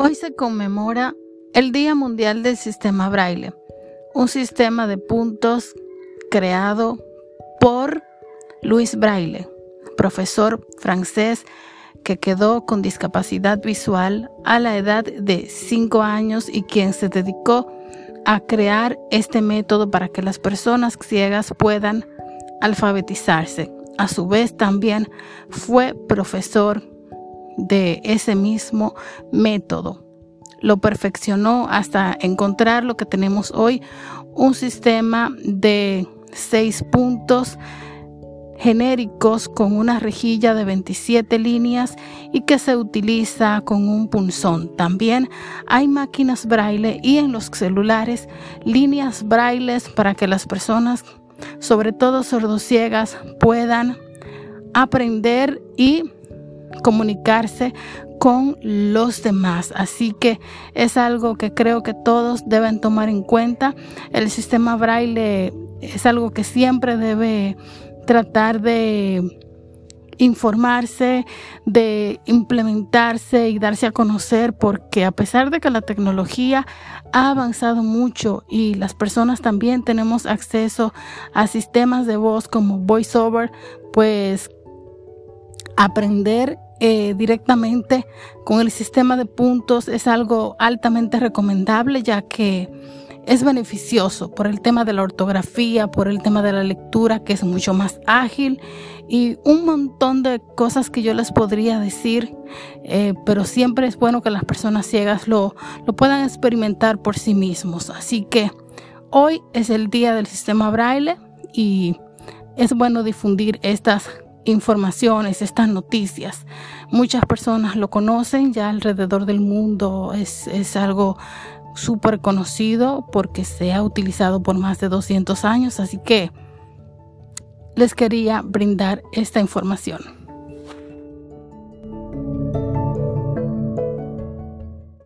Hoy se conmemora el Día Mundial del Sistema Braille, un sistema de puntos creado por Luis Braille, profesor francés que quedó con discapacidad visual a la edad de 5 años y quien se dedicó a crear este método para que las personas ciegas puedan alfabetizarse. A su vez también fue profesor de ese mismo método. Lo perfeccionó hasta encontrar lo que tenemos hoy, un sistema de seis puntos genéricos con una rejilla de 27 líneas y que se utiliza con un punzón. También hay máquinas braille y en los celulares líneas brailles para que las personas, sobre todo sordociegas, puedan aprender y comunicarse con los demás. Así que es algo que creo que todos deben tomar en cuenta. El sistema braille es algo que siempre debe tratar de informarse, de implementarse y darse a conocer, porque a pesar de que la tecnología ha avanzado mucho y las personas también tenemos acceso a sistemas de voz como VoiceOver, pues aprender eh, directamente con el sistema de puntos es algo altamente recomendable ya que es beneficioso por el tema de la ortografía, por el tema de la lectura que es mucho más ágil y un montón de cosas que yo les podría decir, eh, pero siempre es bueno que las personas ciegas lo, lo puedan experimentar por sí mismos. Así que hoy es el día del sistema braille y es bueno difundir estas informaciones, estas noticias. Muchas personas lo conocen ya alrededor del mundo, es, es algo súper conocido porque se ha utilizado por más de 200 años, así que les quería brindar esta información.